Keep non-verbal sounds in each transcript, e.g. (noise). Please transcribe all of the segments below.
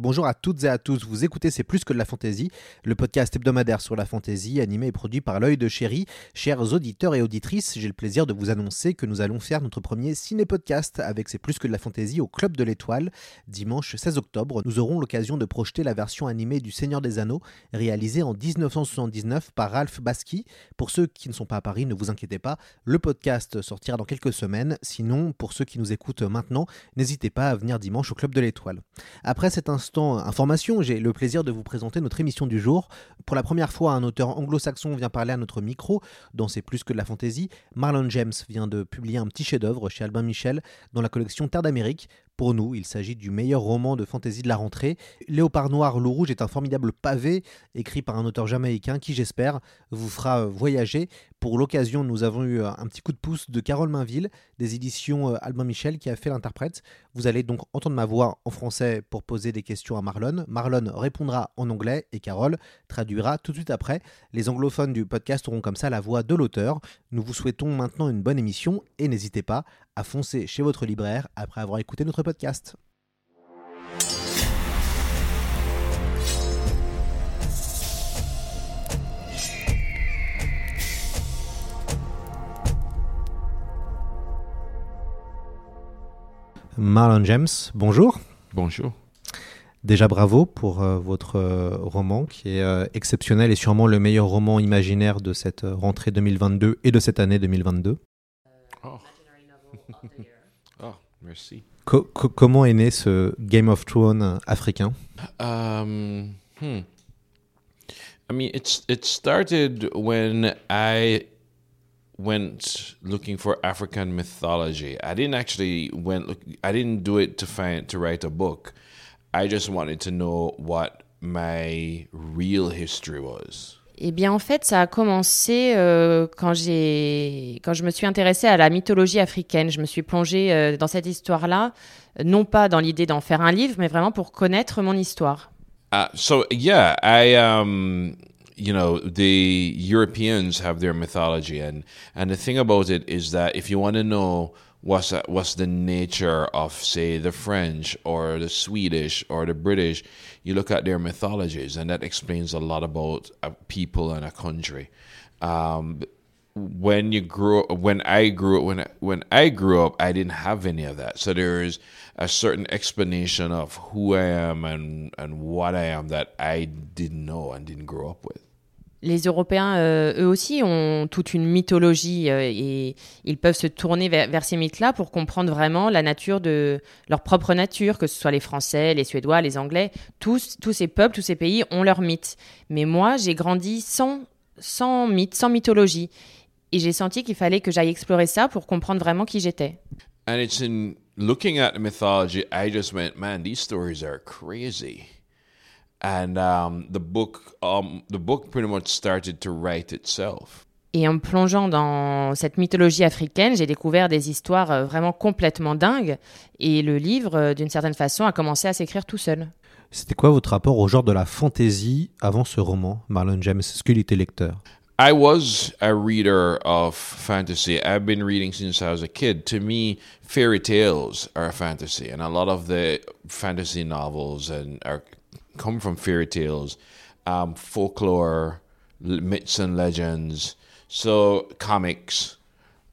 Bonjour à toutes et à tous, vous écoutez C'est plus que de la fantaisie, le podcast hebdomadaire sur la fantaisie, animé et produit par l'œil de chéri. Chers auditeurs et auditrices, j'ai le plaisir de vous annoncer que nous allons faire notre premier ciné-podcast avec C'est plus que de la fantaisie au Club de l'Étoile. Dimanche 16 octobre, nous aurons l'occasion de projeter la version animée du Seigneur des Anneaux, réalisée en 1979 par Ralph Basky. Pour ceux qui ne sont pas à Paris, ne vous inquiétez pas, le podcast sortira dans quelques semaines. Sinon, pour ceux qui nous écoutent maintenant, n'hésitez pas à venir dimanche au Club de l'Étoile. Après information, j'ai le plaisir de vous présenter notre émission du jour. Pour la première fois, un auteur anglo-saxon vient parler à notre micro dans C'est plus que de la fantaisie. Marlon James vient de publier un petit chef-d'œuvre chez Albin Michel dans la collection Terre d'Amérique. Pour nous, il s'agit du meilleur roman de fantaisie de la rentrée. Léopard Noir, Loup Rouge est un formidable pavé écrit par un auteur jamaïcain qui, j'espère, vous fera voyager. Pour l'occasion, nous avons eu un petit coup de pouce de Carole Mainville, des éditions Albin Michel, qui a fait l'interprète. Vous allez donc entendre ma voix en français pour poser des questions à Marlon. Marlon répondra en anglais et Carole traduira tout de suite après. Les anglophones du podcast auront comme ça la voix de l'auteur. Nous vous souhaitons maintenant une bonne émission et n'hésitez pas à foncer chez votre libraire après avoir écouté notre podcast. Marlon James, bonjour. Bonjour. Déjà bravo pour euh, votre euh, roman qui est euh, exceptionnel et sûrement le meilleur roman imaginaire de cette rentrée 2022 et de cette année 2022. Oh. merci. Co- co- comment est né ce Game of Thrones africain Um, hmm. I mean, it's it started when I went looking for African mythology. I didn't actually went look. I didn't do it to find to write a book. I just wanted to know what my real history was. Eh bien, en fait, ça a commencé euh, quand, j'ai, quand je me suis intéressée à la mythologie africaine. Je me suis plongée euh, dans cette histoire-là, non pas dans l'idée d'en faire un livre, mais vraiment pour connaître mon histoire. Uh, so yeah, I um, you know, the Europeans have their mythology, and and the thing about it is that if you want to know what's uh, what's the nature of say the French or the Swedish or the British, you look at their mythologies, and that explains a lot about a people and a country. Um, when you grew when I grew when when I grew up, I didn't have any of that. So there is a certain explanation of who I am and and what I am that I didn't know and didn't grow up with. Les Européens, euh, eux aussi, ont toute une mythologie euh, et ils peuvent se tourner vers, ces mythes-là pour comprendre vraiment la nature de leur propre nature, que ce soit les Français, les Suédois, les Anglais. Tous, tous ces peuples, tous ces pays ont leurs mythes. Mais moi, j'ai grandi sans, sans mythes, sans mythologie. Et j'ai senti qu'il fallait que j'aille explorer ça pour comprendre vraiment qui j'étais. And it's in looking at the mythology, I just went, man, these stories are crazy. And um, the book, um, the book pretty much started to write itself. Et en me plongeant dans cette mythologie africaine, j'ai découvert des histoires euh, vraiment complètement dingues. Et le livre, euh, d'une certaine façon, a commencé à s'écrire tout seul. C'était quoi votre rapport au genre de la fantasy avant ce roman, Marlon James? Est-ce qu'il était lecteur? I was a reader of fantasy. I've been reading since I was a kid. To me, fairy tales are a fantasy, and a lot of the fantasy novels and are come from fairy tales, um, folklore, myths and legends. So comics.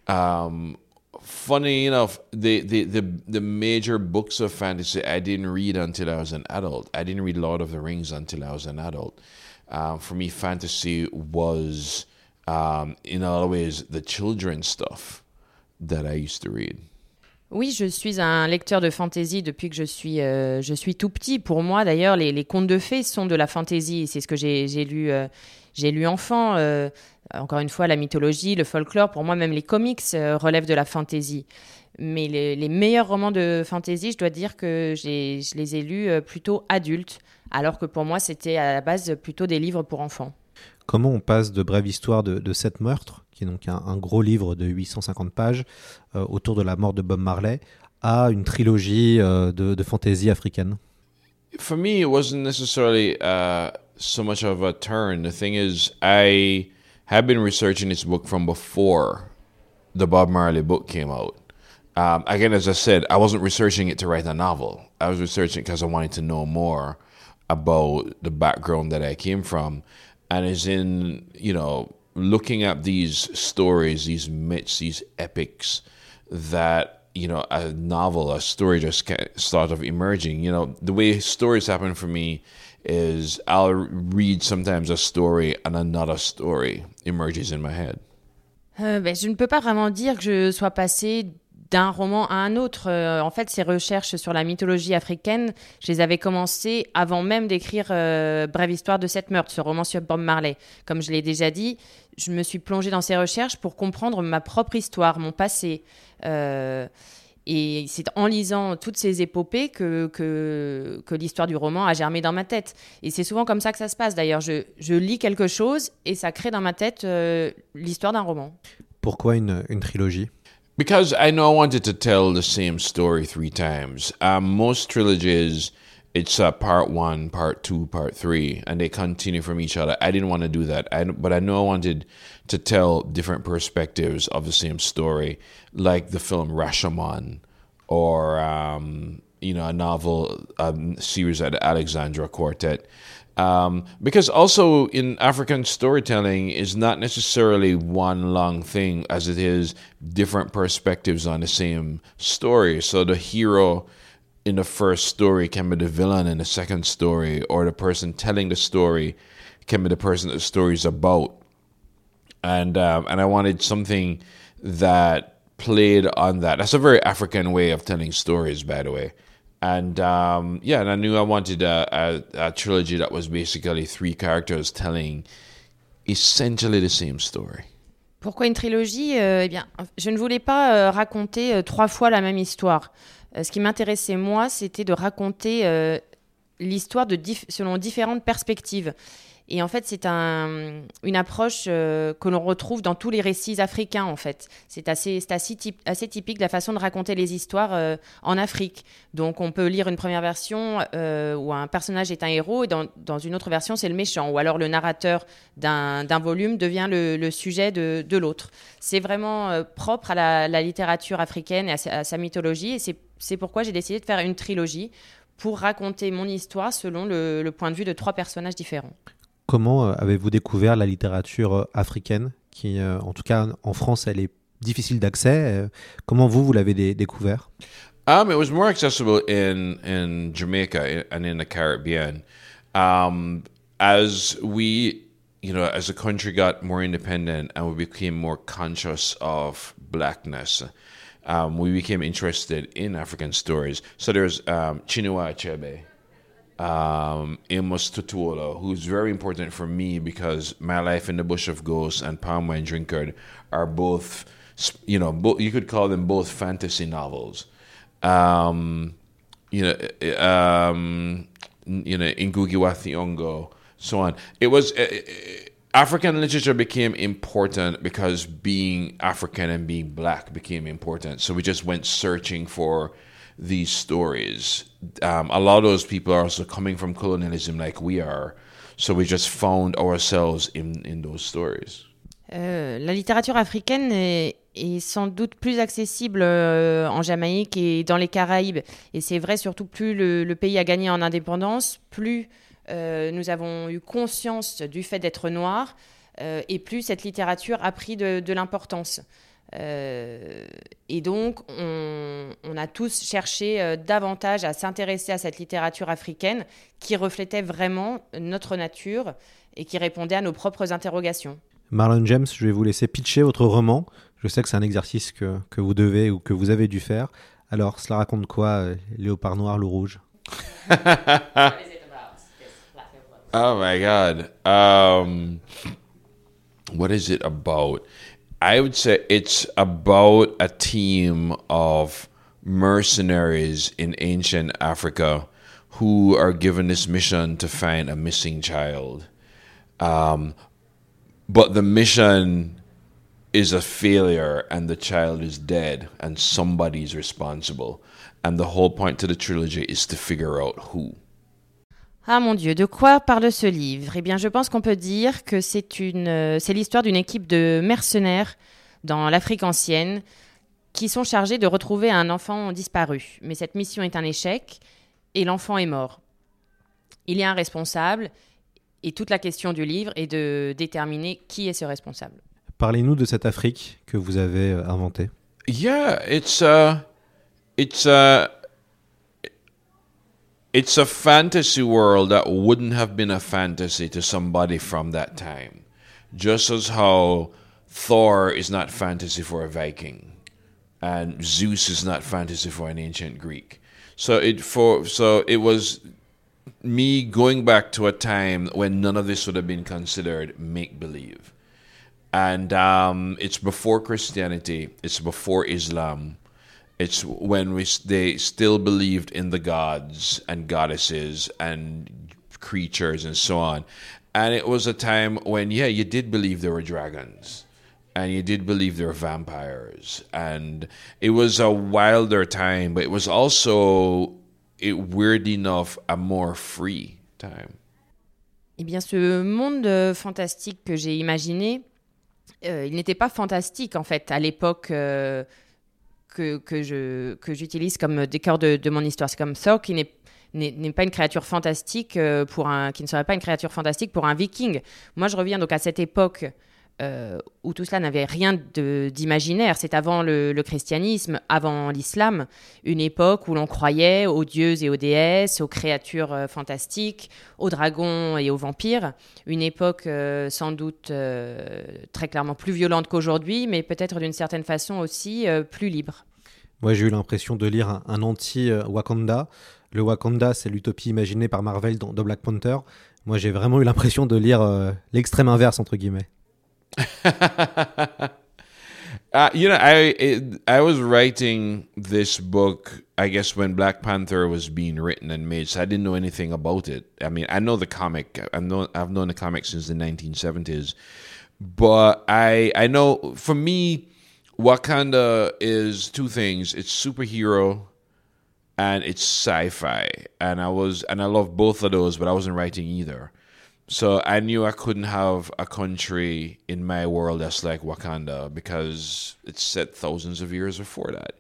Um, funny enough, the, the, the, the major books of fantasy I didn't read until I was an adult. I didn't read Lord of the Rings until I was an adult. Um, for me, fantasy was, um, in a lot of ways, the children's stuff that I used to read. Oui, je suis un lecteur de fantasy depuis que je suis, euh, je suis tout petit. Pour moi, d'ailleurs, les, les contes de fées sont de la fantasy. C'est ce que j'ai lu euh, lu enfant. Euh, encore une fois, la mythologie, le folklore, pour moi, même les comics relèvent de la fantasy. Mais les, meilleurs romans de fantasy, je dois dire que je les ai lus plutôt adultes, alors que pour moi, c'était à la base plutôt des livres pour enfants. Comment on passe de Brève Histoire de, sept meurtres, qui est donc un, gros livre de 850 pages, autour de la mort de Bob Marley, à une trilogie de, de fantasy africaine? For me, it wasn't necessarily uh, so much of a turn. The thing is, I have been researching this book from before the Bob Marley book came out. Um, again, as I said, I wasn't researching it to write a novel. I was researching because I wanted to know more about the background that I came from. And is in, you know, looking at these stories, these myths, these epics that you know, a novel, a story just start of emerging. You know, the way stories happen for me is I'll read sometimes a story and another story emerges in my head. Euh, ben, je ne peux pas vraiment dire que je sois passé d'un roman à un autre. Euh, en fait, ces recherches sur la mythologie africaine, je les avais commencées avant même d'écrire euh, Brève histoire de cette meurtre, ce roman sur Bob Marley. Comme je l'ai déjà dit, je me suis plongée dans ces recherches pour comprendre ma propre histoire, mon passé. Euh, et c'est en lisant toutes ces épopées que, que, que l'histoire du roman a germé dans ma tête. Et c'est souvent comme ça que ça se passe. D'ailleurs, je, je, lis quelque chose et ça crée dans ma tête l'histoire d'un roman. Pourquoi une, une trilogie? Because I know I wanted to tell the same story three times. Um, most trilogies it's uh, part one, part two, part three, and they continue from each other. I didn't want to do that, I, but I know I wanted to tell different perspectives of the same story, like the film Rashomon, or um, you know a novel um, series at Alexandra Quartet. Um, because also in African storytelling is not necessarily one long thing as it is different perspectives on the same story. So the hero in the first story can be the villain in the second story, or the person telling the story can be the person the story is about. And um, and I wanted something that played on that. That's a very African way of telling stories, by the way. And um, yeah, and I knew I wanted a, a, a trilogy that was basically three characters telling essentially the same story. Pourquoi une trilogie? Euh, Eh bien, je ne voulais pas euh, raconter euh, trois fois la même histoire. Ce qui m'intéressait, moi, c'était de raconter l'histoire selon différentes perspectives. Et en fait, c'est un, une approche euh, que l'on retrouve dans tous les récits africains, en fait. C'est assez, typique de la façon de raconter les histoires en Afrique. Donc, on peut lire une première version où un personnage est un héros et dans, une autre version, c'est le méchant. Ou alors, le narrateur d'un volume devient le, sujet de, l'autre. C'est vraiment propre à la, littérature africaine et à sa, mythologie. Et c'est pourquoi j'ai décidé de faire une trilogie pour raconter mon histoire selon le, point de vue de trois personnages différents. Comment euh, avez-vous découvert la littérature euh, africaine qui, euh, en tout cas en France, elle est difficile d'accès Comment vous, vous l'avez découvert? Um, it was more accessible in in Jamaica and in the Caribbean. Um, as we, you know, as the country got more independent and we became more conscious of blackness, um, we became interested in African stories. So there's um, Chinua Achebe, um, Amos Tutuola, who's very important for me because My Life in the Bush of Ghosts and Palm Wine Drinkard are both, you know, bo- you could call them both fantasy novels. Um, you know, um, you know, Ngugi wa Thiong'o, so on. It was. It, African literature became important because being African and being black became important. So we just went searching for these stories. Um, a lot of those people are also coming from colonialism like we are. So we just found ourselves in, in those stories. Euh, la littérature africaine est, est, sans doute plus accessible euh, en Jamaïque et dans les Caraïbes. Et c'est vrai, surtout plus le, le, pays a gagné en indépendance, plus euh, nous avons eu conscience du fait d'être noirs euh, et plus cette littérature a pris de, l'importance. Euh, et donc, on, a tous cherché davantage à s'intéresser à cette littérature africaine qui reflétait vraiment notre nature et qui répondait à nos propres interrogations. Marlon James, je vais vous laisser pitcher votre roman. Je sais que c'est un exercice que, que, vous devez ou que vous avez dû faire. Alors, cela raconte quoi, Léopard noir, loup rouge? (laughs) Oh my god. Um, what is it about? I would say it's about a team of mercenaries in ancient Africa who are given this mission to find a missing child. Um, but the mission is a failure and the child is dead and somebody's responsible. And the whole point to the trilogy is to figure out who. Ah mon Dieu, de quoi parle ce livre? Eh bien, je pense qu'on peut dire que c'est une, euh, c'est l'histoire d'une équipe de mercenaires dans l'Afrique ancienne qui sont chargés de retrouver un enfant disparu. Mais cette mission est un échec et l'enfant est mort. Il y a un responsable et toute la question du livre est de déterminer qui est ce responsable. Parlez-nous de cette Afrique que vous avez euh, inventée. Yeah, it's a, it's a, it's a fantasy world that wouldn't have been a fantasy to somebody from that time. Just as how Thor is not fantasy for a Viking, and Zeus is not fantasy for an ancient Greek. So it for so it was me going back to a time when none of this would have been considered make believe. And um, it's before Christianity, it's before Islam. It's when we they still believed in the gods and goddesses and creatures and so on. And it was a time when yeah, you did believe there were dragons and you did believe there were vampires and it was a wilder time but it was also it, weird enough a more free time Eh bien, ce monde euh, fantastique que j'ai imaginé, euh, il n'était pas fantastique en fait à l'époque euh, que, que, que j'utilise comme décor de, mon histoire. C'est comme Thor qui n'est n'est, n'est pas une créature fantastique euh, pour un qui ne serait pas une créature fantastique pour un viking. Moi, je reviens donc à cette époque euh, où tout cela n'avait rien d'imaginaire. C'est avant le, christianisme, avant l'islam, une époque où l'on croyait aux dieux et aux déesses, aux créatures euh, fantastiques, aux dragons et aux vampires. Une époque euh, sans doute très clairement plus violente qu'aujourd'hui, mais peut-être d'une certaine façon aussi plus libre. Moi, j'ai eu l'impression de lire un, anti-Wakanda. Le Wakanda, c'est l'utopie imaginée par Marvel dans, dans Black Panther. Moi, j'ai vraiment eu l'impression de lire l'extrême inverse, entre guillemets. (laughs) Uh, you know, I it, I was writing this book, I guess, when Black Panther was being written and made, so I didn't know anything about it. I mean, I know the comic. I know I've known the comic since the 1970s, but I I know for me, Wakanda is two things. It's superhero, and it's sci-fi, and I was and I love both of those, but I wasn't writing either. So I knew I couldn't have a country in my world that's like Wakanda because it's set thousands of years before that.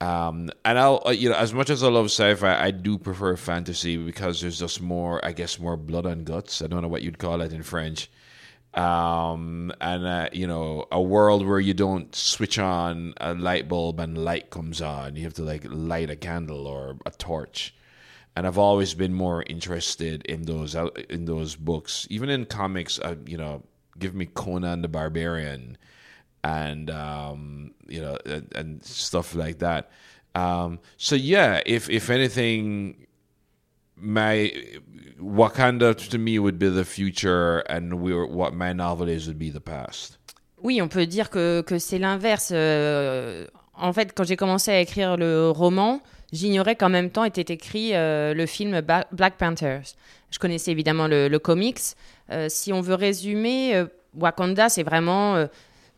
Um, and I'll, uh, you know, as much as I love sci-fi, I do prefer fantasy because there's just more, I guess, more blood and guts. I don't know what you'd call it in French. Um, and uh, you know, a world where you don't switch on a light bulb and light comes on. You have to like light a candle or a torch and I've always been more interested in those in those books. Even in comics, uh, you know, give me Conan the Barbarian, and um, you know, and, and, stuff like that. Um, so yeah, if if anything, my Wakanda to me would be the future, and we were, what my novel is would be the past. Oui, on peut dire que, que c'est l'inverse. Euh, en fait, quand j'ai commencé à écrire le roman, j'ignorais qu'en même temps était écrit euh, le film Black Panthers. Je connaissais évidemment le, le comics. Euh, si on veut résumer, euh, Wakanda, c'est vraiment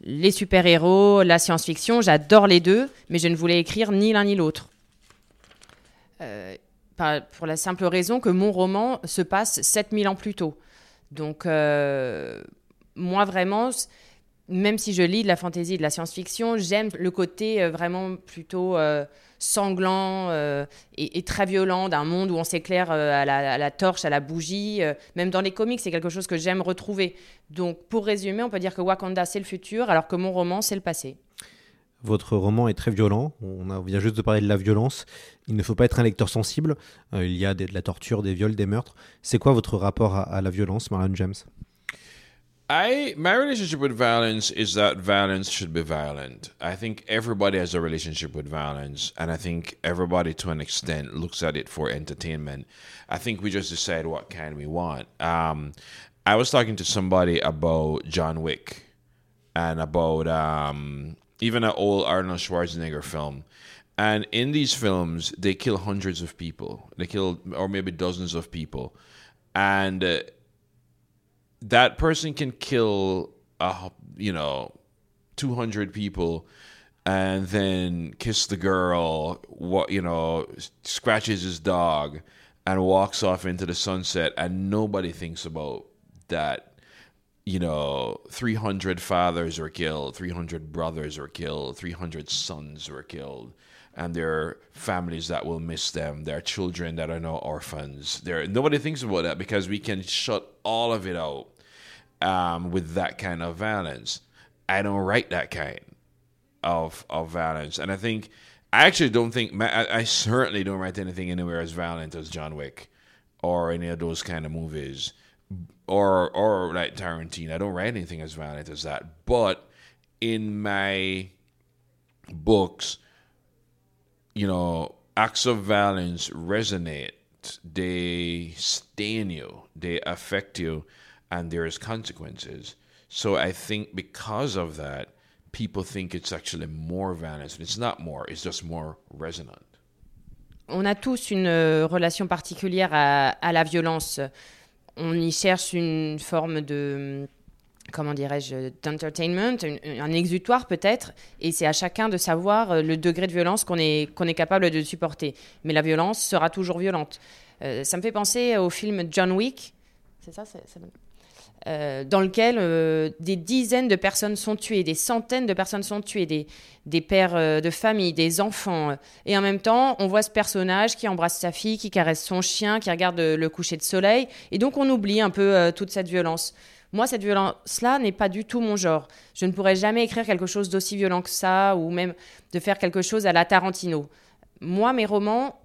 les super-héros, la science-fiction. J'adore les deux, mais je ne voulais écrire ni l'un ni l'autre. pour la simple raison que mon roman se passe 7000 ans plus tôt. Donc, moi, vraiment même si je lis de la fantasy et de la science-fiction, j'aime le côté euh, vraiment plutôt euh, sanglant euh, et, très violent d'un monde où on s'éclaire à, la torche, à la bougie. même dans les comics, c'est quelque chose que j'aime retrouver. Donc, pour résumer, on peut dire que Wakanda, c'est le futur, alors que mon roman, c'est le passé. Votre roman est très violent. On vient juste de parler de la violence. Il ne faut pas être un lecteur sensible. il y a des, de la torture, des viols, des meurtres. C'est quoi votre rapport à la violence, Marlon James? I my relationship with violence is that violence should be violent. I think everybody has a relationship with violence, and I think everybody, to an extent, looks at it for entertainment. I think we just decide what kind we want. Um, I was talking to somebody about John Wick and about um, even an old Arnold Schwarzenegger film. And in these films, they kill hundreds of people. They kill, or maybe dozens of people, and uh, that person can kill, uh, you know, two hundred people, and then kiss the girl. What you know, scratches his dog, and walks off into the sunset, and nobody thinks about that you know, 300 fathers were killed, 300 brothers were killed, 300 sons were killed, and their families that will miss them, their children that are now orphans. There, nobody thinks about that because we can shut all of it out um, with that kind of violence. I don't write that kind of of violence, and I think I actually don't think I, I certainly don't write anything anywhere as violent as John Wick or any of those kind of movies or or like Tarantino. I don't write anything as violent as that. But in my books, you know, acts of violence resonate. They stain you. They affect you, and there is consequences. So I think because of that, people think it's actually more violence. It's not more. It's just more resonant. On a tous une euh, relation particulière à, à la violence. on y cherche une forme de comment dirais-je, d'entertainment, un exutoire peut-être, et c'est à chacun de savoir euh, le degré de violence qu'on est, est capable de supporter. Mais la violence sera toujours violente. Euh, ça me fait penser au film John Wick, c'est ça, euh, dans lequel des dizaines de personnes sont tuées, des centaines de personnes sont tuées, des, des pères de famille, des enfants. Et en même temps, on voit ce personnage qui embrasse sa fille, qui caresse son chien, qui regarde le coucher de soleil. Et donc on oublie un peu toute cette violence. Moi, cette violence-là n'est pas du tout mon genre. Je ne pourrais jamais écrire quelque chose d'aussi violent que ça, ou même de faire quelque chose à la Tarantino. Moi, mes romans,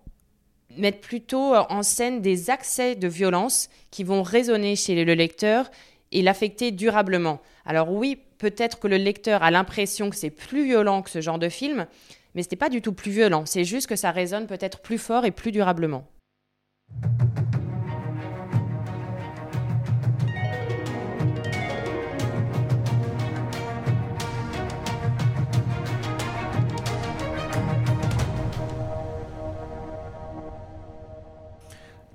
mettre plutôt en scène des accès de violence qui vont résonner chez le lecteur et l'affecter durablement. Alors oui, peut-être que le lecteur a l'impression que c'est plus violent que ce genre de film, mais ce n'est pas du tout plus violent, c'est juste que ça résonne peut-être plus fort et plus durablement.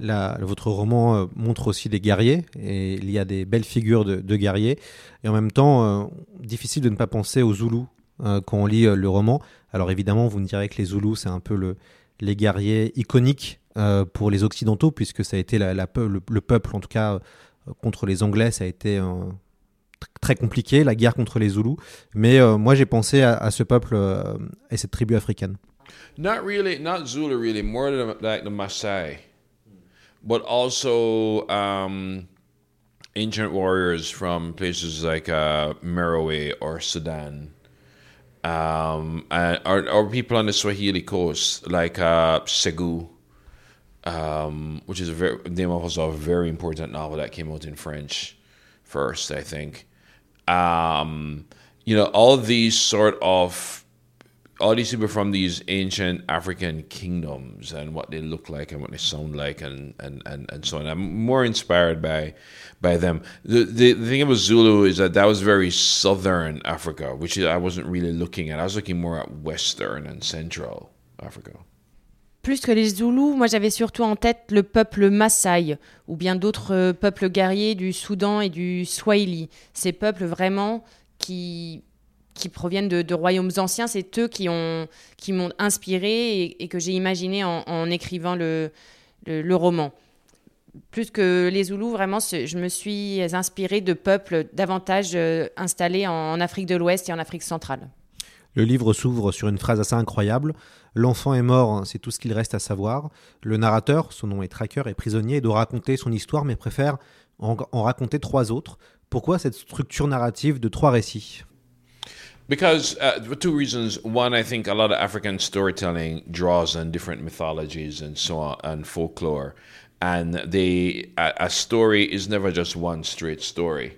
Votre roman euh, montre aussi des guerriers et il y a des belles figures de, guerriers. Et en même temps, euh, difficile de ne pas penser aux Zoulous euh, quand on lit le roman. Alors évidemment, vous me direz que les Zoulous, c'est un peu le, les guerriers iconiques pour les Occidentaux, puisque ça a été le, peuple, en tout cas contre les Anglais, ça a été très compliqué, la guerre contre les Zoulous. Mais moi, j'ai pensé à, ce peuple et cette tribu africaine. Not really, not Zulu really, more like the Maasai. But also um, ancient warriors from places like uh, Merowe or Sudan. Um, and, or, or people on the Swahili coast, like uh, Segu, um, which is a very, name of also a very important novel that came out in French first, I think. Um, you know, all these sort of all these people from these ancient African kingdoms and what they look like and what they sound like and, and, and, and so on? I'm more inspired by by them. The, the, the thing about Zulu is that that was very southern Africa, which I wasn't really looking at. I was looking more at western and central Africa. Plus que les Zoulous, moi j'avais surtout en tête le peuple Maasai ou bien d'autres euh, peuples guerriers du Soudan et du Swahili. Ces peuples vraiment qui qui proviennent de, royaumes anciens, c'est eux qui m'ont inspiré et, que j'ai imaginé en, écrivant le, roman. Plus que les Zoulous, vraiment, je me suis inspiré de peuples davantage euh, installés en, Afrique de l'Ouest et en Afrique centrale. Le livre s'ouvre sur une phrase assez incroyable. L'enfant est mort, c'est tout ce qu'il reste à savoir. Le narrateur, son nom est Tracker, est prisonnier et doit raconter son histoire, mais préfère en raconter trois autres. Pourquoi cette structure narrative de trois récits? Because uh, for two reasons. One, I think a lot of African storytelling draws on different mythologies and so on and folklore, and they a, a story is never just one straight story.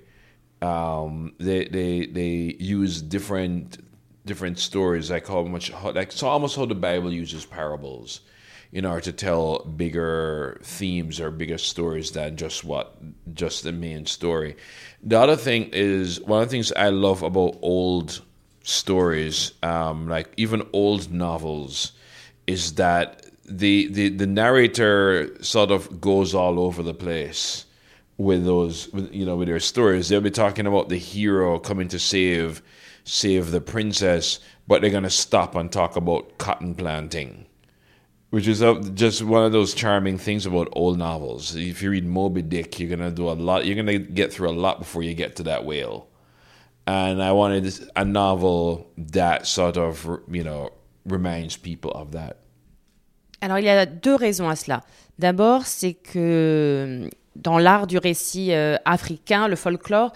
Um, they they they use different different stories like how much like so almost how the Bible uses parables in order to tell bigger themes or bigger stories than just what just the main story. The other thing is one of the things I love about old stories, um, like even old novels, is that the, the the narrator sort of goes all over the place with those you know with their stories. They'll be talking about the hero coming to save save the princess, but they're gonna stop and talk about cotton planting which is uh, just one of those charming things about old novels. If you read Moby Dick, you're gonna do a lot. You're gonna get through a lot before you get to that whale. And I wanted a novel that sort of, you know, reminds people of that. Alors il y a deux raisons à cela. D'abord, c'est que dans l'art du récit euh, africain, le folklore,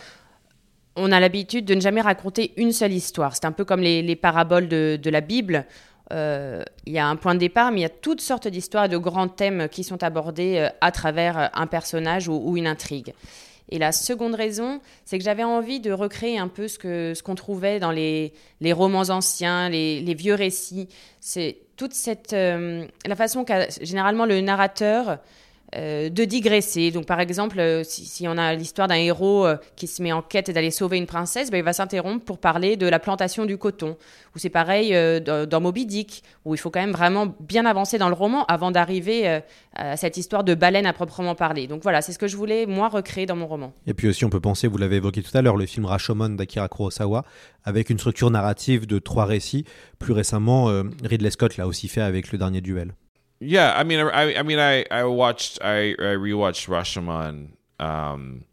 on a l'habitude de ne jamais raconter une seule histoire. C'est un peu comme les, les paraboles de, la Bible. Euh, il y a un point de départ, mais il y a toutes sortes d'histoires et de grands thèmes qui sont abordés euh, à travers euh, un personnage ou, une intrigue. Et la seconde raison, c'est que j'avais envie de recréer un peu ce qu'on ce trouvait dans les, les romans anciens, les, les, vieux récits. C'est toute cette. la façon qu'a généralement le narrateur euh, de digresser. Donc, par exemple, euh, si, on a l'histoire d'un héros euh, qui se met en quête d'aller sauver une princesse, ben, il va s'interrompre pour parler de la plantation du coton. Ou c'est pareil dans Moby Dick, où il faut quand même vraiment bien avancer dans le roman avant d'arriver à cette histoire de baleine à proprement parler. Donc voilà, c'est ce que je voulais, moi, recréer dans mon roman. Et puis aussi, on peut penser, vous l'avez évoqué tout à l'heure, le film Rashomon d'Akira Kurosawa, avec une structure narrative de trois récits. Plus récemment, Ridley Scott l'a aussi fait avec Le Dernier Duel. Yeah, I mean, I, I mean, I, I watched, I, I rewatched Rashomon um,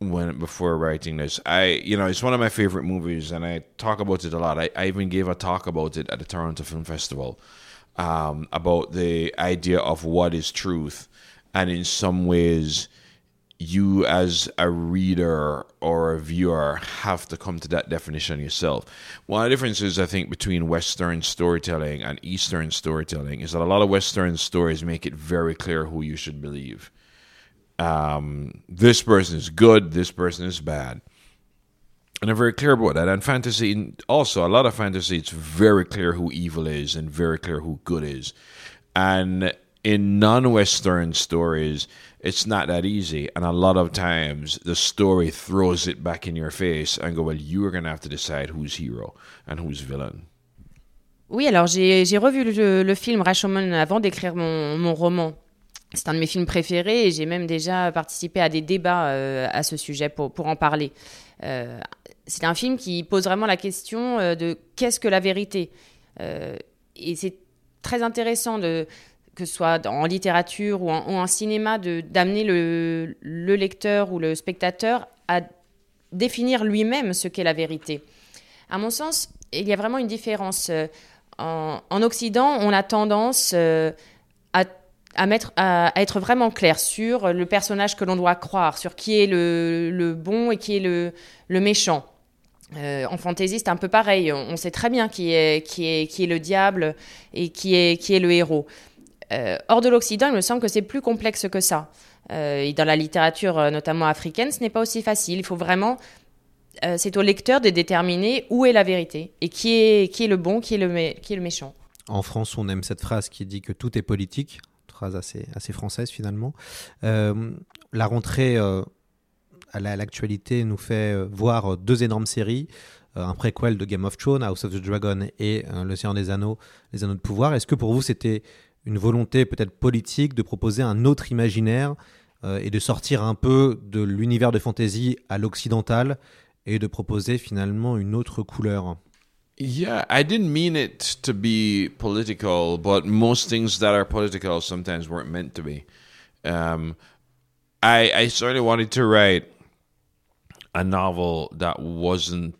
when before writing this. I, you know, it's one of my favorite movies, and I talk about it a lot. I, I even gave a talk about it at the Toronto Film Festival um, about the idea of what is truth, and in some ways, you as a reader or a viewer have to come to that definition yourself. One of the differences I think between Western storytelling and Eastern storytelling is that a lot of Western stories make it very clear who you should believe. Um, this person is good, this person is bad. And they're very clear about that. And fantasy, also, a lot of fantasy, it's very clear who evil is and very clear who good is. And in non Western stories, it's not that easy. And a lot of times the story throws it back in your face and go, well, you are going to have to decide who's hero and who's villain. Oui, alors j'ai revu le, film Rashomon avant d'écrire mon, mon, roman. C'est un de mes films préférés et j'ai même déjà participé à des débats euh, à ce sujet pour, pour en parler. Euh, c'est un film qui pose vraiment la question euh, de qu'est-ce que la vérité? Et c'est très intéressant de, que ce soit en littérature ou en, cinéma, d'amener le, le, lecteur ou le spectateur à définir lui-même ce qu'est la vérité. À mon sens, il y a vraiment une différence. Euh, en, en Occident, on a tendance euh, à, à, mettre, à, être vraiment clair sur le personnage que l'on doit croire, sur qui est le, le, bon et qui est le, le méchant. Euh, en fantasy, c'est un peu pareil. On, sait très bien qui est, qui, est, qui est le diable et qui est, qui est le héros. Euh, hors de l'Occident, il me semble que c'est plus complexe que ça. Euh, et dans la littérature, euh, notamment africaine, ce n'est pas aussi facile. Il faut vraiment c'est au lecteur de déterminer où est la vérité et qui est, qui est le bon, qui est le, qui est le méchant. En France, on aime cette phrase qui dit que tout est politique, phrase assez, assez française finalement. la rentrée à l'actualité nous fait voir deux énormes séries, un préquel de Game of Thrones, House of the Dragon et L'Océan des Anneaux, Les Anneaux de Pouvoir. Est-ce que pour vous c'était une volonté peut-être politique de proposer un autre imaginaire euh, et de sortir un peu de l'univers de fantasy à l'occidental et de proposer finalement une autre couleur. Yeah, I didn't mean it to be political, but most things that are political sometimes weren't meant to be. Um, I, I certainly wanted to write a novel that wasn't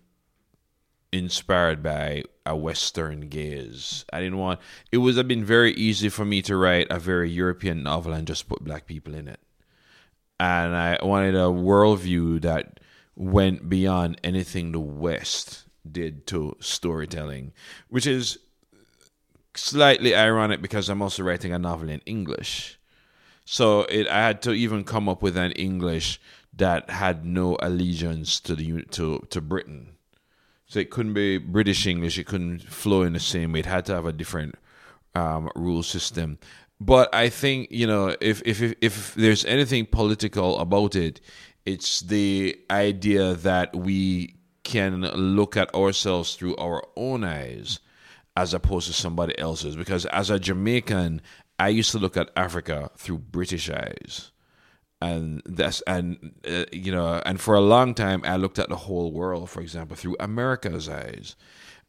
inspired by a Western gaze. I didn't want. It would have been very easy for me to write a very European novel and just put black people in it. And I wanted a worldview that went beyond anything the West did to storytelling, which is slightly ironic because I'm also writing a novel in English. So it, I had to even come up with an English that had no allegiance to the to to Britain. So it couldn't be British English. It couldn't flow in the same way. It had to have a different um, rule system. But I think you know if if if, if there's anything political about it, it's the idea that we can look at ourselves through our own eyes as opposed to somebody else's. Because as a Jamaican, I used to look at Africa through British eyes. And that's and uh, you know, and for a long time, I looked at the whole world, for example, through America's eyes,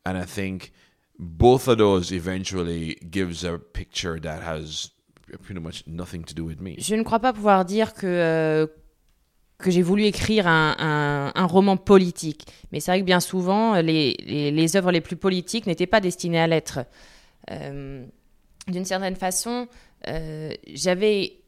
and I think both of those eventually gives a picture that has pretty much nothing to do with me. Je ne crois pas pouvoir dire que euh, que j'ai voulu écrire un, un, un, roman politique. Mais c'est vrai que bien souvent, les, les, les œuvres les plus politiques n'étaient pas destinées à l'être. Euh, D'une certaine façon, euh, j'avais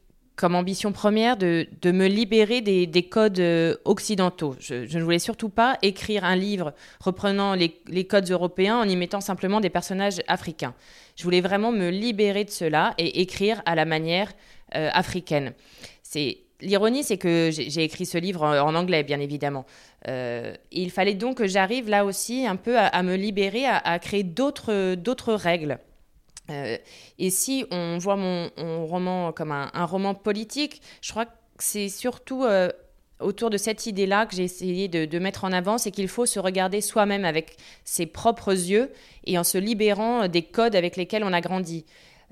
comme ambition première de, me libérer des, des codes euh, occidentaux. Je, ne voulais surtout pas écrire un livre reprenant les, codes européens en y mettant simplement des personnages africains. Je voulais vraiment me libérer de cela et écrire à la manière euh, africaine. C'est L'ironie, c'est que j'ai écrit ce livre en, anglais, bien évidemment. Euh, il fallait donc que j'arrive là aussi un peu à, me libérer, à créer d'autres règles. Euh, et si on voit mon, roman comme un, roman politique, je crois que c'est surtout euh, autour de cette idée-là que j'ai essayé de, mettre en avant, c'est qu'il faut se regarder soi-même avec ses propres yeux et en se libérant des codes avec lesquels on a grandi.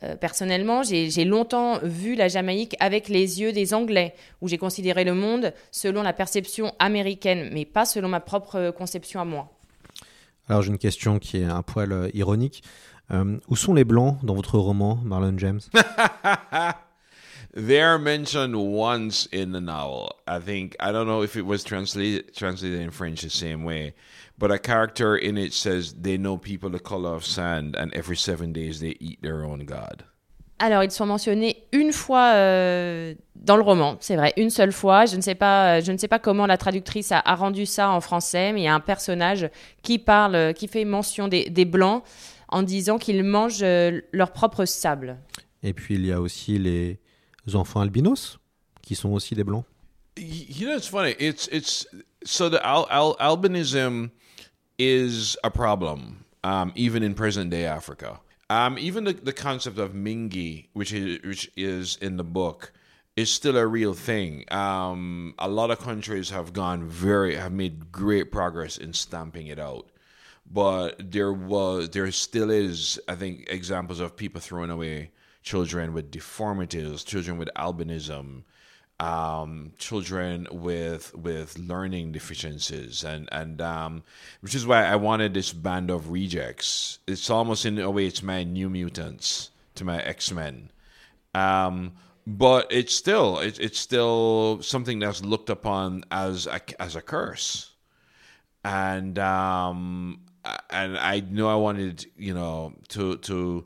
Euh, personnellement, j'ai longtemps vu la Jamaïque avec les yeux des Anglais, où j'ai considéré le monde selon la perception américaine, mais pas selon ma propre conception à moi. Alors j'ai une question qui est un poil ironique. Euh, où sont les Blancs dans votre roman, Marlon James (laughs) They're mentioned once in the novel. I think I don't know if it was translated translated in French the same way, but a character in it says they know people the color of sand, and every seven days they eat their own god. Alors, ils sont mentionnés une fois euh, dans le roman, c'est vrai, une seule fois. Je ne sais pas, je ne sais pas comment la traductrice a, a, rendu ça en français, mais il y a un personnage qui parle, qui fait mention des, des blancs en disant qu'ils mangent euh, leur propre sable. Et puis il y a aussi les enfants albinos qui sont aussi des blancs. You know, it's funny. It's it's so the al, al, albinism is a problem, um, even in present day Africa. Um, even the, the concept of Mingi, which is which is in the book, is still a real thing. Um, a lot of countries have gone very have made great progress in stamping it out, but there was there still is I think examples of people throwing away children with deformities, children with albinism, um, children with with learning deficiencies, and and um, which is why I wanted this band of rejects. It's almost in a way it's my New Mutants to my X Men, um, but it's still it, it's still something that's looked upon as a, as a curse, and um, and I know I wanted you know to to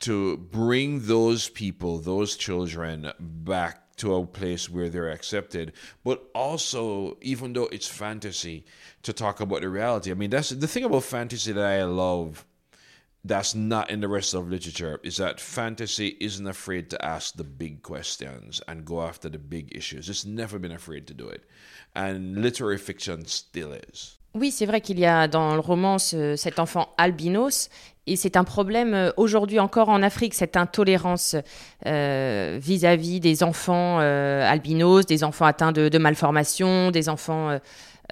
to bring those people, those children back to a place where they're accepted, but also, even though it's fantasy, to talk about the reality. I mean, that's the thing about fantasy that I love that's not in the rest of literature is that fantasy isn't afraid to ask the big questions and go after the big issues. It's never been afraid to do it. And literary fiction still is. Oui, c'est vrai qu'il y a dans le roman ce, cet enfant albinos, et c'est un problème aujourd'hui encore en Afrique, cette intolérance euh, vis-à-vis des enfants euh, albinos, des enfants atteints de, malformations, des enfants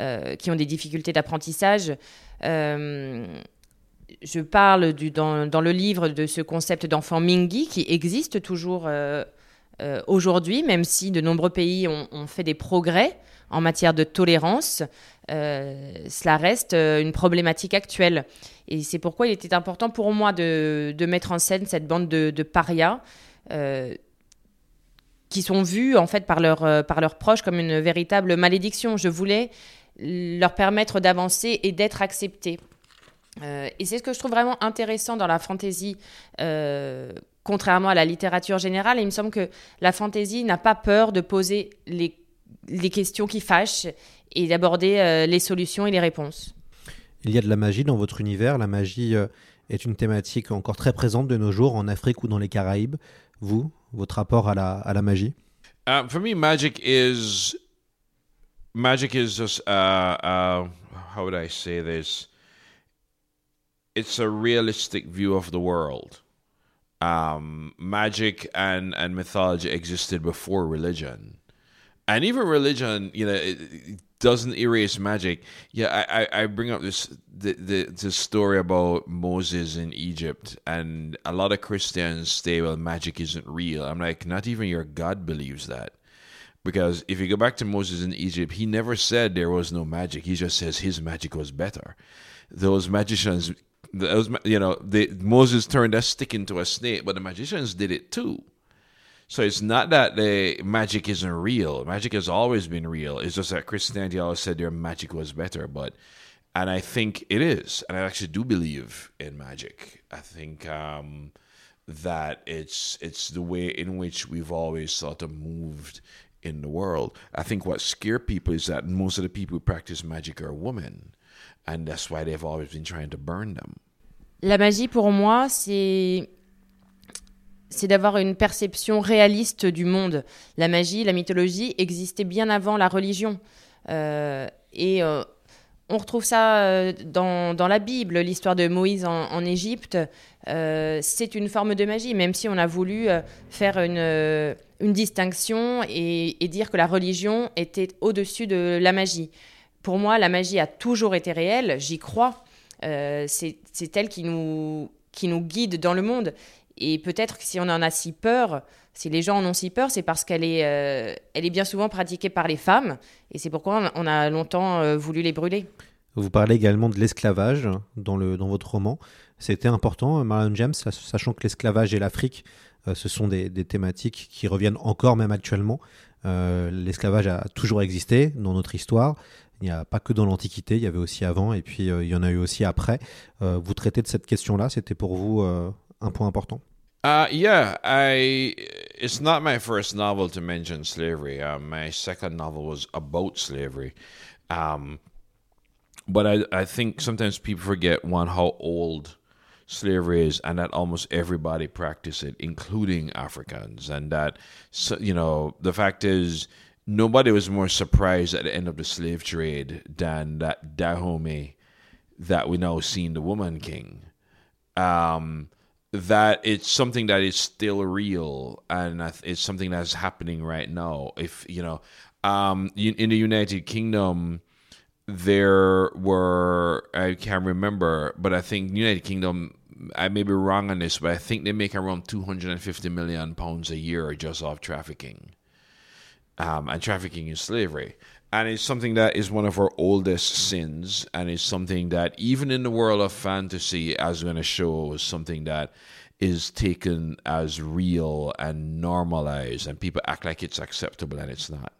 euh, qui ont des difficultés d'apprentissage. je parle dans, le livre de ce concept d'enfant Mingi qui existe toujours aujourd'hui, même si de nombreux pays ont fait des progrès en matière de tolérance, euh, cela reste une problématique actuelle. Et c'est pourquoi il était important pour moi de, mettre en scène cette bande de, parias euh, qui sont vus en fait par, leur, par leurs proches comme une véritable malédiction. Je voulais leur permettre d'avancer et d'être acceptés. Euh, et c'est ce que je trouve vraiment intéressant dans la fantaisie, euh, contrairement à la littérature générale. Il me semble que la fantaisie n'a pas peur de poser les les questions qui fâchent et d'aborder euh, les solutions et les réponses. Il y a de la magie dans votre univers. La magie euh, est une thématique encore très présente de nos jours en Afrique ou dans les Caraïbes. Vous, votre rapport à la, à la magie? Um, for me, magic is magic is just uh, uh, how would I say this? It's a realistic view of the world. Um, magic and and mythology existed before religion, and even religion, you know, it, it doesn't erase magic. Yeah, I, I, bring up this the, the the story about Moses in Egypt, and a lot of Christians say, "Well, magic isn't real." I'm like, not even your God believes that, because if you go back to Moses in Egypt, he never said there was no magic. He just says his magic was better. Those magicians, those you know, they, Moses turned a stick into a snake, but the magicians did it too. So it's not that the magic isn't real. Magic has always been real. It's just that Christianity always said their magic was better. But and I think it is, and I actually do believe in magic. I think um, that it's it's the way in which we've always sort of moved in the world. I think what scare people is that most of the people who practice magic are women, and that's why they've always been trying to burn them. La magie, pour moi, c'est c'est d'avoir une perception réaliste du monde. La magie, la mythologie existait bien avant la religion. Euh, et euh, on retrouve ça euh, dans, la Bible, l'histoire de Moïse en, Égypte. C'est une forme de magie, même si on a voulu faire une, distinction et, dire que la religion était au-dessus de la magie. Pour moi, la magie a toujours été réelle, j'y crois. C'est elle qui nous guide dans le monde. Et peut-être que si on en a si peur, si les gens en ont si peur, c'est parce qu'elle est, euh, est bien souvent pratiquée par les femmes. Et c'est pourquoi on a longtemps euh, voulu les brûler. Vous parlez également de l'esclavage dans, le, dans votre roman. C'était important, Marion James, sachant que l'esclavage et l'Afrique, euh, ce sont des, thématiques qui reviennent encore même actuellement. Euh, l'esclavage a toujours existé dans notre histoire. Il n'y a pas que dans l'Antiquité, il y avait aussi avant, et puis euh, il y en a eu aussi après. Euh, vous traitez de cette question-là, c'était pour vous euh, un point important Uh, yeah, I. It's not my first novel to mention slavery. Uh, my second novel was about slavery, um, but I I think sometimes people forget one how old slavery is, and that almost everybody practice it, including Africans, and that so, you know the fact is nobody was more surprised at the end of the slave trade than that Dahomey that we now see in the Woman King. Um, that it's something that is still real and it's something that's happening right now. If you know, um, in the United Kingdom, there were I can't remember, but I think United Kingdom. I may be wrong on this, but I think they make around 250 million pounds a year just off trafficking, um, and trafficking in slavery and it's something that is one of our oldest sins and it's something that even in the world of fantasy as we're going to show is something that is taken as real and normalized and people act like it's acceptable and it's not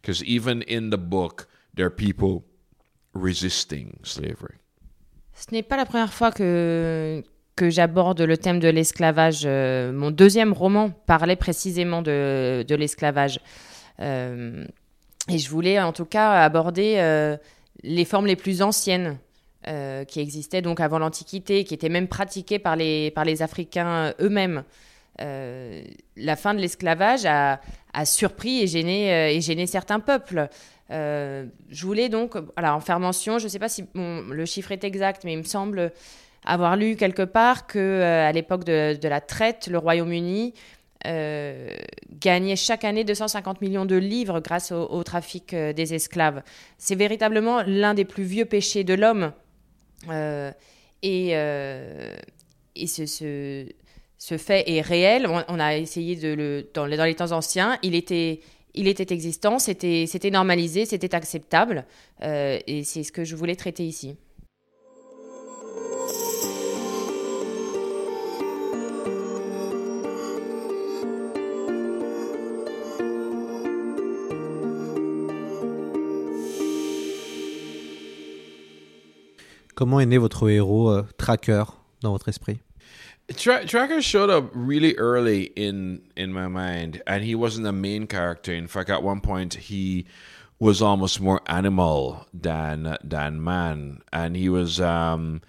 because even in the book there are people resisting slavery ce n'est pas la première fois que que j'aborde le thème de l'esclavage. Euh, mon deuxième roman parlait précisément de, de l'esclavage. Euh, Et je voulais en tout cas aborder euh, les formes les plus anciennes euh, qui existaient donc avant l'Antiquité, qui étaient même pratiquées par les, Africains eux-mêmes. Euh, la fin de l'esclavage a, surpris et gêné, certains peuples. Je voulais donc alors, en faire mention, je ne sais pas si le chiffre est exact, mais il me semble avoir lu quelque part que à l'époque de, la traite, le Royaume-Uni euh, gagnait chaque année 250 millions de livres grâce au, trafic euh, des esclaves. C'est véritablement l'un des plus vieux péchés de l'homme. Euh, et, ce, fait est réel. On, a essayé de le. Dans, les temps anciens, il était. Il était existant, c'était normalisé, c'était acceptable, et c'est ce que je voulais traiter ici. Comment est né votre héros euh, Tracker dans votre esprit Tra Tracker showed up really early in in my mind, and he wasn't the main character. In fact, at one point, he was almost more animal than than man, and he was um,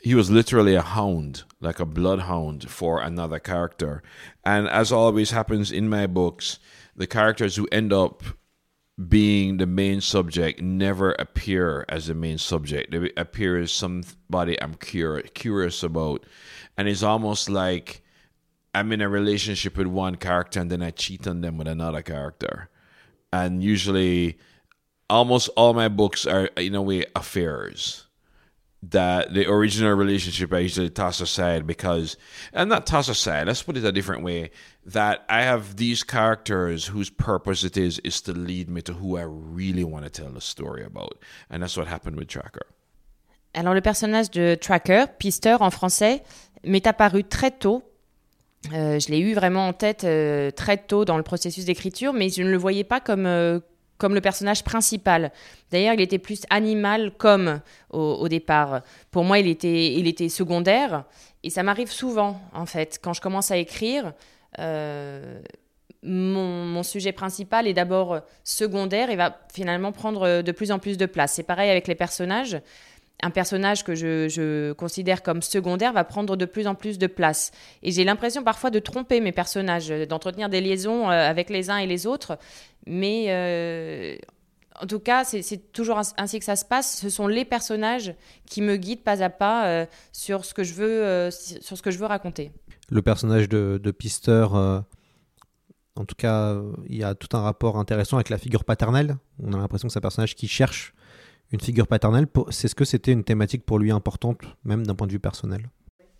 he was literally a hound, like a bloodhound for another character. And as always happens in my books, the characters who end up being the main subject never appear as the main subject. They appear as somebody I'm cur- curious about. And it's almost like I'm in a relationship with one character and then I cheat on them with another character. And usually, almost all my books are, in a way, affairs that the original relationship I usually toss aside because, and not toss aside, let's put it a different way, that I have these characters whose purpose it is, is to lead me to who I really want to tell the story about. And that's what happened with Tracker. Alors le personnage de Tracker, pisteur en français, m'est apparu très tôt. Euh, je l'ai eu vraiment en tête euh, très tôt dans le processus d'écriture, mais je ne le voyais pas comme, euh, comme le personnage principal. D'ailleurs, il était plus animal comme au, départ. Pour moi, il était, il était secondaire. Et ça m'arrive souvent, en fait. Quand je commence à écrire, mon, mon, sujet principal est d'abord secondaire et va finalement prendre de plus en plus de place. C'est pareil avec les personnages un personnage que je, considère comme secondaire va prendre de plus en plus de place. Et j'ai l'impression parfois de tromper mes personnages, d'entretenir des liaisons euh, avec les uns et les autres. Mais euh, en tout cas, c'est toujours ainsi que ça se passe. Ce sont les personnages qui me guident pas à pas euh, sur ce que je veux raconter. Le personnage de, de Pister, en tout cas, il y a tout un rapport intéressant avec la figure paternelle. On a l'impression que c'est un personnage qui cherche une figure paternelle. C'est ce que c'était une thématique pour lui importante, même d'un point de vue personnel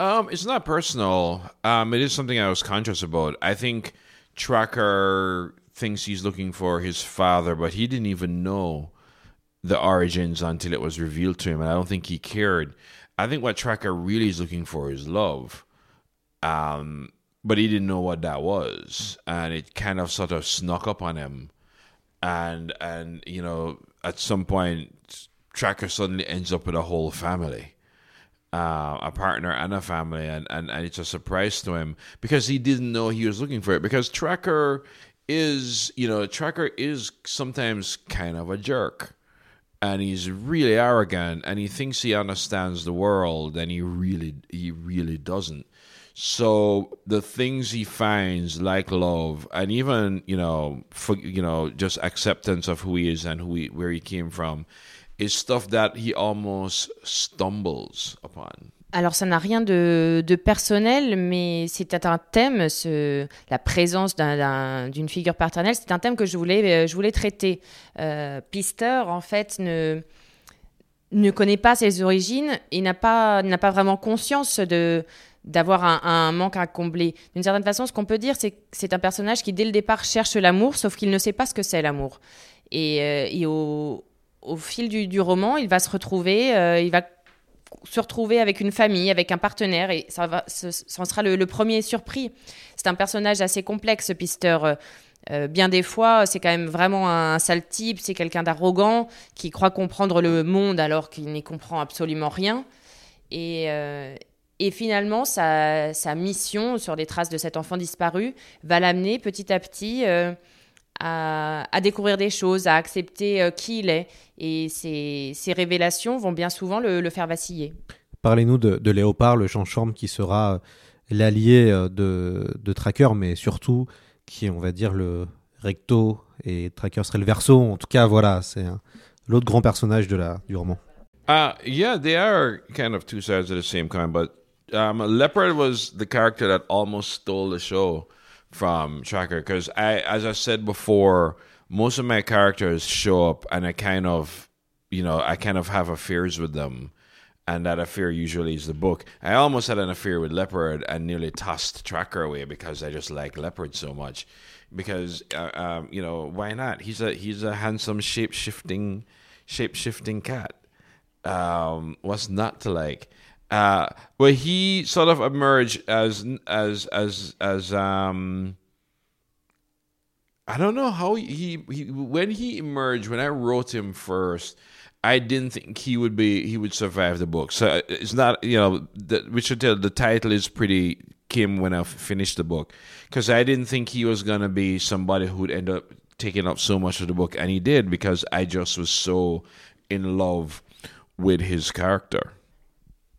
um, It's not personal. Um, it is something I was conscious about. I think Tracker thinks he's looking for his father, but he didn't even know the origins until it was revealed to him, and I don't think he cared. I think what Tracker really is looking for is love. Um, but he didn't know what that was, and it kind of sort of snuck up on him. And and you know, at some point, Tracker suddenly ends up with a whole family. Uh, a partner and a family, and, and, and it's a surprise to him because he didn't know he was looking for it. Because Tracker is, you know, Tracker is sometimes kind of a jerk, and he's really arrogant, and he thinks he understands the world, and he really, he really doesn't. So the things he finds, like love, and even you know, for, you know, just acceptance of who he is and who he, where he came from, is stuff that he almost stumbles upon. Alors ça n'a rien de, de, personnel, mais c'est un thème, ce, la présence d'une un, figure paternelle, c'est un thème que je voulais, je voulais traiter. Euh, Pister, en fait, ne, ne connaît pas ses origines et n'a pas, pas vraiment conscience de, d'avoir un, manque à combler. D'une certaine façon, ce qu'on peut dire, c'est que c'est un personnage qui, dès le départ, cherche l'amour, sauf qu'il ne sait pas ce que c'est l'amour. Et, euh, au, fil du, roman, il va se retrouver, euh, il va se retrouver avec une famille, avec un partenaire, et ça, va, ce, sera le, premier surpris. C'est un personnage assez complexe, Pister. Euh, bien des fois, c'est quand même vraiment un sale type, c'est quelqu'un d'arrogant qui croit comprendre le monde alors qu'il n'y comprend absolument rien. Et, et finalement, sa, sa, mission sur les traces de cet enfant disparu va l'amener petit à petit euh, à, à, découvrir des choses, à accepter euh, qui il est. Et ces, ces, révélations vont bien souvent le, le faire vaciller. Parlez-nous de, de, Léopard, le chanchorme qui sera l'allié euh, de, de, Tracker, mais surtout qui est, on va dire, le recto et Tracker serait le verso. En tout cas, voilà, c'est l'autre grand personnage de la, du roman. Uh, yeah, they are kind of two sides of the same coin, but um, Leopard was the character that almost stole the show from Tracker because I, as I said before, most of my characters show up and I kind of, you know, I kind of have affairs with them. And that affair usually is the book. I almost had an affair with Leopard and nearly tossed Tracker away because I just like Leopard so much. Because, uh, um, you know, why not? He's a he's a handsome shape shifting shape shifting cat. Um, what's not to like? Uh, where he sort of emerged as as as as um I don't know how he, he when he emerged when I wrote him first I didn't think he would be he would survive the book. So uh, it's not you know the, we should tell the title is pretty Kim when I finished the book because I didn't think he was gonna be somebody who would end up taking up so much of the book and he did because I just was so in love with his character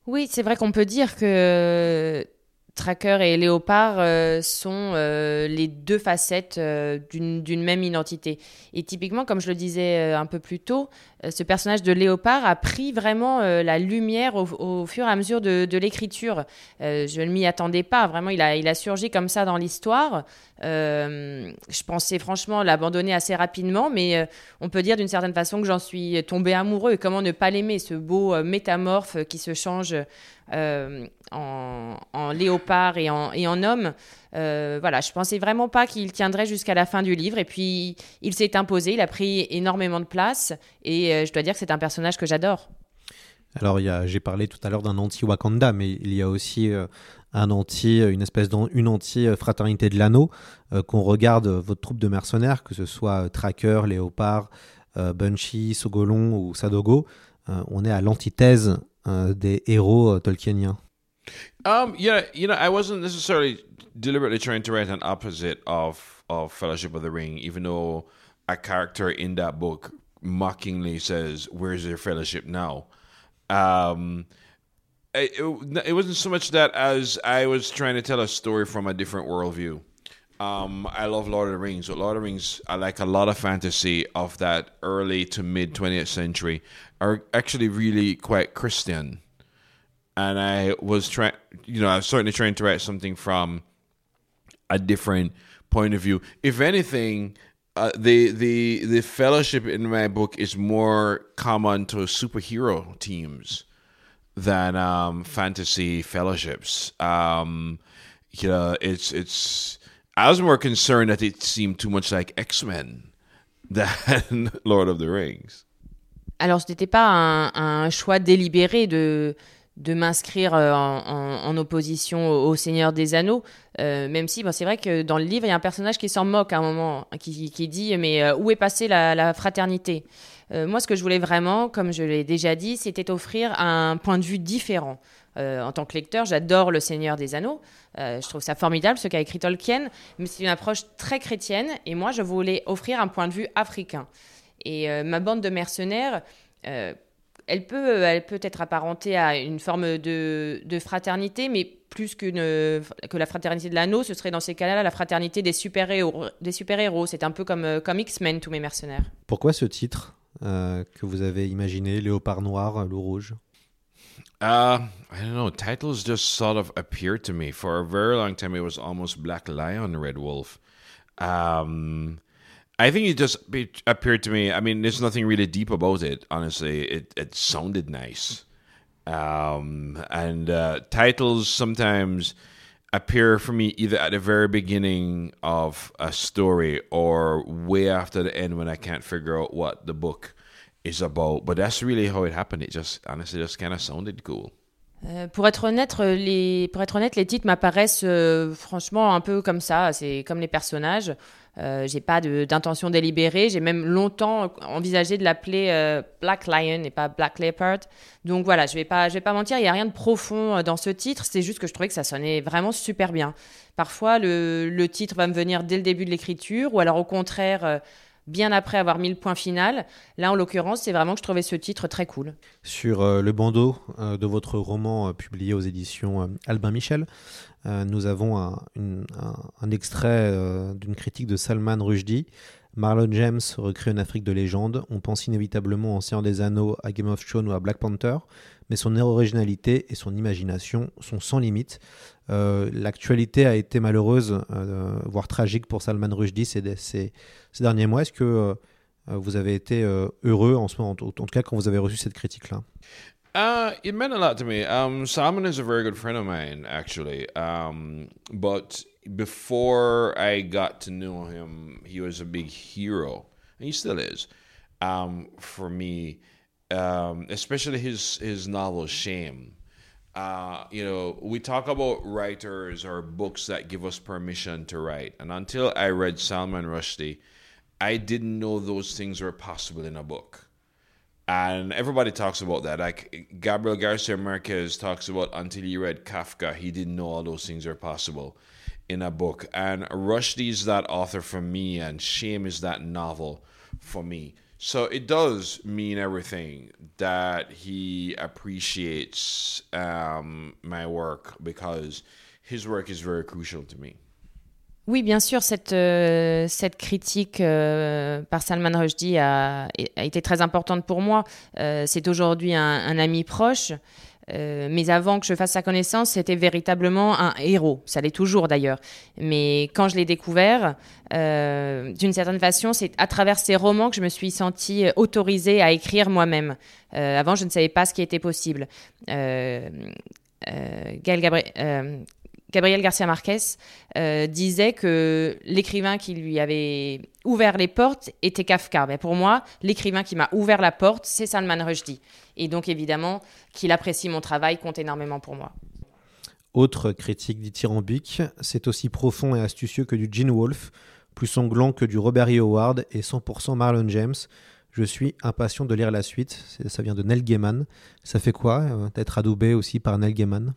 Oui, c'est vrai qu'on peut dire que Tracker et Léopard euh, sont euh, les deux facettes euh, d'une même identité. Et typiquement, comme je le disais un peu plus tôt, ce personnage de Léopard a pris vraiment la lumière au, fur et à mesure de, l'écriture. je ne m'y attendais pas, vraiment, il a, il surgi comme ça dans l'histoire. je pensais franchement l'abandonner assez rapidement, mais on peut dire d'une certaine façon que j'en suis tombée amoureux. Comment ne pas l'aimer, ce beau métamorphe qui se change euh, en, léopard et et en homme? Euh, voilà, je pensais vraiment pas qu'il tiendrait jusqu'à la fin du livre. Et puis, il s'est imposé, il a pris énormément de place. Et euh, je dois dire que c'est un personnage que j'adore. Alors, j'ai parlé tout à l'heure d'un anti-Wakanda, mais il y a aussi un anti, une espèce d'une anti-fraternité de l'anneau. qu'on regarde votre troupe de mercenaires, que ce soit Tracker, Léopard, Bunchy, Sogolon ou Sadogo, on est à l'antithèse Euh, des héros euh, tolkieniens Um, yeah, you know, I wasn't necessarily deliberately trying to write an opposite of of Fellowship of the Ring, even though a character in that book mockingly says, "Where's your fellowship now?" Um, it, it, it wasn't so much that as I was trying to tell a story from a different worldview. Um, I love Lord of the Rings. Lord of the Rings, I like a lot of fantasy of that early to mid 20th century, are actually really quite Christian. And I was trying, you know, I was certainly trying to write something from a different point of view. If anything, uh, the the the fellowship in my book is more common to superhero teams than um, fantasy fellowships. Um, you know, it's it's I was more concerned that it seemed too much like X-Men (laughs) than Lord of the Rings. Alors, ce n'était pas un, un, choix délibéré de, de m'inscrire euh, en, opposition au, Seigneur des Anneaux, euh, même si bon, c'est vrai que dans le livre, il y a un personnage qui s'en moque à un moment, qui, qui dit Mais euh, où est passée la, fraternité? Moi, ce que je voulais vraiment, comme je l'ai déjà dit, c'était offrir un point de vue différent. En tant que lecteur, j'adore Le Seigneur des Anneaux. Je trouve ça formidable, ce qu'a écrit Tolkien, mais c'est une approche très chrétienne, et moi, je voulais offrir un point de vue africain. Et ma bande de mercenaires, elle, peut, elle peut être apparentée à une forme de, fraternité, mais plus qu'une, que la fraternité de l'anneau, ce serait dans ces cas-là la fraternité des super-héros. Des super-héros. C'est un peu comme, comme X-Men, tous mes mercenaires. Pourquoi ce titre que vous avez imaginé, Léopard Noir, Loup Rouge? Uh, I don't know. Titles just sort of appeared to me. For a very long time, it was almost Black Lion, Red Wolf. Um, I think it just appeared to me. I mean, there's nothing really deep about it. Honestly, it it sounded nice. Um, and uh, titles sometimes appear for me either at the very beginning of a story or way after the end when I can't figure out what the book is about. But that's really how it happened. It just honestly just kind of sounded cool. Euh, pour être honnête, euh, les pour être honnête, les titres m'apparaissent euh, franchement un peu comme ça. C'est comme les personnages. Euh, j'ai pas d'intention délibérée. J'ai même longtemps envisagé de l'appeler Black Lion et pas Black Leopard. Donc voilà, je vais pas, je vais pas mentir, il y a rien de profond dans ce titre. C'est juste que je trouvais que ça sonnait vraiment super bien. Parfois, le, le titre va me venir dès le début de l'écriture, ou alors au contraire bien après avoir mis le point final. Là, en l'occurrence, c'est vraiment que je trouvais ce titre très cool. Sur euh, le bandeau euh, de votre roman euh, publié aux éditions Albin Michel, nous avons un, un extrait d'une critique de Salman Rushdie. Marlon James recrée une Afrique de légende. On pense inévitablement en Seigneur des Anneaux, à Game of Thrones ou à Black Panther, mais son originalité et son imagination sont sans limite. Euh, l'actualité a été malheureuse, euh, voire tragique pour Salman Rushdie ces, derniers mois. Est-ce que euh, vous avez été heureux en ce moment, en tout cas quand vous avez reçu cette critique-là? Uh, it meant a lot to me. Um, Salman is a very good friend of mine, actually. Um, but before I got to know him, he was a big hero, and he still is um, for me. Um, especially his his novel Shame. Uh, you know, we talk about writers or books that give us permission to write. And until I read Salman Rushdie, I didn't know those things were possible in a book. And everybody talks about that. Like Gabriel Garcia Marquez talks about until he read Kafka, he didn't know all those things are possible in a book. And Rushdie is that author for me, and Shame is that novel for me. So it does mean everything that he appreciates um, my work because his work is very crucial to me. Oui, bien sûr, cette, euh, cette critique euh, par Salman Rushdie a, a, été très importante pour moi. Euh, c'est aujourd'hui un, un, ami proche. Euh, mais avant que je fasse sa connaissance, c'était véritablement un héros. Ça l'est toujours d'ailleurs. Mais quand je l'ai découvert, euh, d'une certaine façon, c'est à travers ses romans que je me suis sentie autorisée à écrire moi-même. Euh, avant, je ne savais pas ce qui était possible. Gaël Gabriel, Gabriel Garcia Marquez euh, disait que l'écrivain qui lui avait ouvert les portes était Kafka. Pour moi, l'écrivain qui m'a ouvert la porte, c'est Salman Rushdie. Et donc évidemment, qu'il apprécie mon travail compte énormément pour moi. Autre critique dithyrambique, c'est aussi profond et astucieux que du Gene Wolfe, plus sanglant que du Robert E. Howard et 100% Marlon James. Je suis impatient de lire la suite. Ça vient de Neil Gaiman. Ça fait quoi euh, d'être adoubé aussi par Neil Gaiman?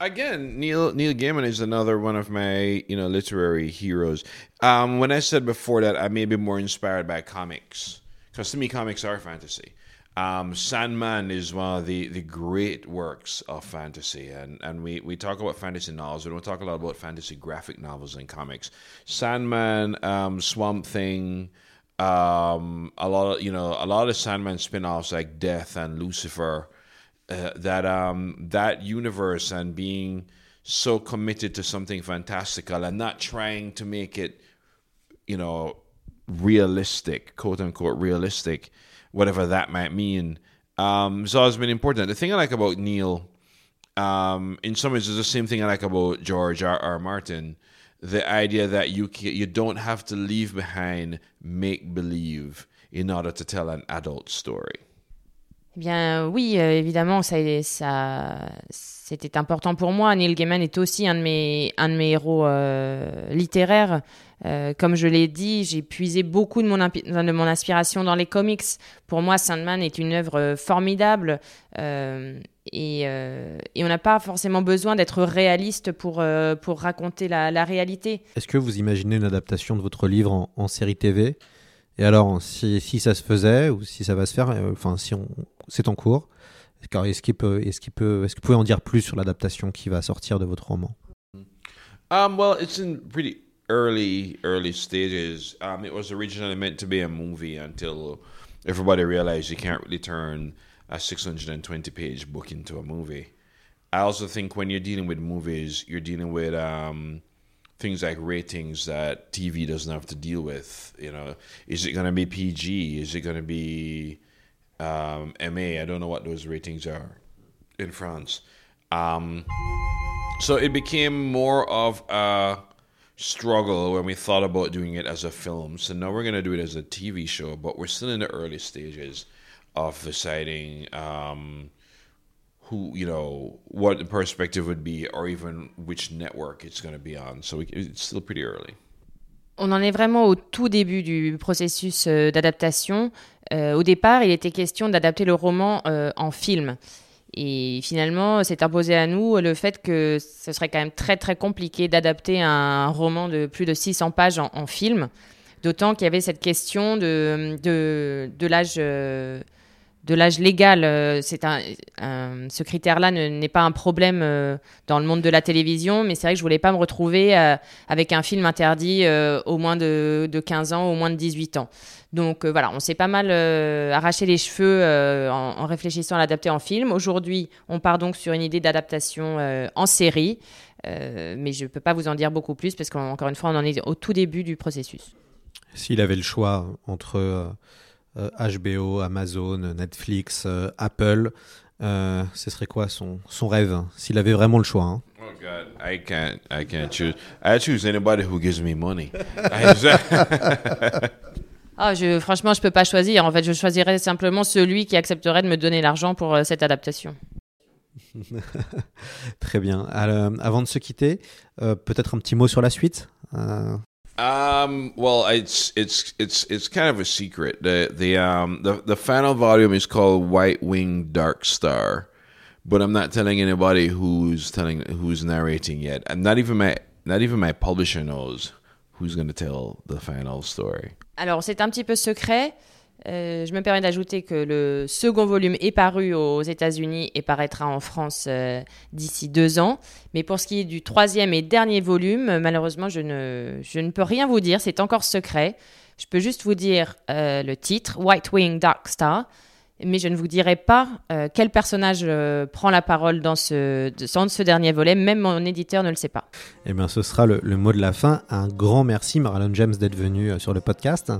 Again, Neil Neil Gaiman is another one of my you know literary heroes. Um, when I said before that I may be more inspired by comics, because to me comics are fantasy. Um, Sandman is one of the, the great works of fantasy, and, and we, we talk about fantasy novels. We don't talk a lot about fantasy graphic novels and comics. Sandman, um, Swamp Thing, um, a lot of you know a lot of Sandman spin-offs like Death and Lucifer uh, that um, that universe and being so committed to something fantastical and not trying to make it, you know, realistic, quote unquote realistic, whatever that might mean. Um, has always been important. The thing I like about Neil, um, in some ways, is the same thing I like about George R. R. Martin. The idea that you you don't have to leave behind make believe in order to tell an adult story. Eh bien, oui, euh, évidemment, ça, c'était important pour moi. Neil Gaiman est aussi un de mes, un de mes héros euh, littéraires. Euh, comme je l'ai dit, j'ai puisé beaucoup de mon, de mon inspiration dans les comics. Pour moi, Sandman est une œuvre formidable. Et, on n'a pas forcément besoin d'être réaliste pour, pour raconter la, réalité. Est-ce que vous imaginez une adaptation de votre livre en, en série TV et alors, si, si, ça se faisait ou si ça va se faire, enfin, si on, c'est en cours. Est-ce qu'il peut, est-ce qu'il peut, est-ce que vous pouvez en dire plus sur l'adaptation qui va sortir de votre roman? Um, well, it's in pretty early, early stages. Um, it was originally meant to be a movie until everybody realized you can't really turn a 620 page book into a movie. I also think when you're dealing with movies, you're dealing with um, things like ratings that TV doesn't have to deal with. You know, is it going to be PG? Is it going to be um, MA. I don't know what those ratings are in France. Um, so it became more of a struggle when we thought about doing it as a film. So now we're going to do it as a TV show, but we're still in the early stages of deciding um, who, you know, what the perspective would be, or even which network it's going to be on. So we, it's still pretty early. On en est vraiment au tout début du processus euh, d'adaptation. Euh, au départ, il était question d'adapter le roman euh, en film. Et finalement, c'est imposé à nous le fait que ce serait quand même très très compliqué d'adapter un roman de plus de 600 pages en, film. D'autant qu'il y avait cette question de, de, de l'âge de l'âge légal. Euh, c'est un, ce critère-là n'est pas un problème euh, dans le monde de la télévision, mais c'est vrai que je voulais pas me retrouver euh, avec un film interdit au moins de, 15 ans, au moins de 18 ans. Donc voilà, on s'est pas mal arraché les cheveux en, réfléchissant à l'adapter en film. Aujourd'hui, on part donc sur une idée d'adaptation en série, mais je ne peux pas vous en dire beaucoup plus parce qu'encore une fois, on en est au tout début du processus. S'il avait le choix entre HBO, euh, Amazon, Netflix, euh, Apple. Euh, ce serait quoi son, son rêve s'il avait vraiment le choix hein? Oh God, I can't, I can't choose. I choose anybody who gives me money. (laughs) Ah, je, franchement, je peux pas choisir. En fait, je choisirais simplement celui qui accepterait de me donner l'argent pour cette adaptation. (laughs) Très bien. Alors, avant de se quitter, peut-être un petit mot sur la suite. Um, well, it's it's it's it's kind of a secret. The the um the the final volume is called White Wing Dark Star, but I'm not telling anybody who's telling who's narrating yet. And not even my not even my publisher knows who's going to tell the final story. Alors c'est un petit peu secret. Euh, je me permets d'ajouter que le second volume est paru aux États-Unis et paraîtra en France euh, d'ici deux ans. Mais pour ce qui est du troisième et dernier volume, malheureusement, je ne, je ne peux rien vous dire. C'est encore secret. Je peux juste vous dire euh, le titre, White Wing Dark Star. Mais je ne vous dirai pas quel personnage prend la parole dans ce, dans ce dernier volet. Même mon éditeur ne le sait pas. Eh bien, ce sera le, le mot de la fin. Un grand merci, Marlon James, d'être venu sur le podcast.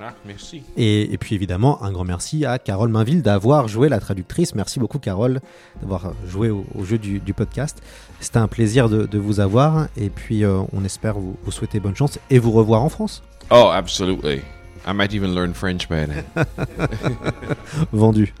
Ah, merci. Et, et puis évidemment, un grand merci à Carole Mainville d'avoir joué la traductrice. Merci beaucoup, Carole, d'avoir joué au, au jeu du, du podcast. C'était un plaisir de, de vous avoir. Et puis, euh, on espère vous, vous souhaiter bonne chance et vous revoir en France. Oh, absolutely. I might even learn French by then. (laughs) Vendu.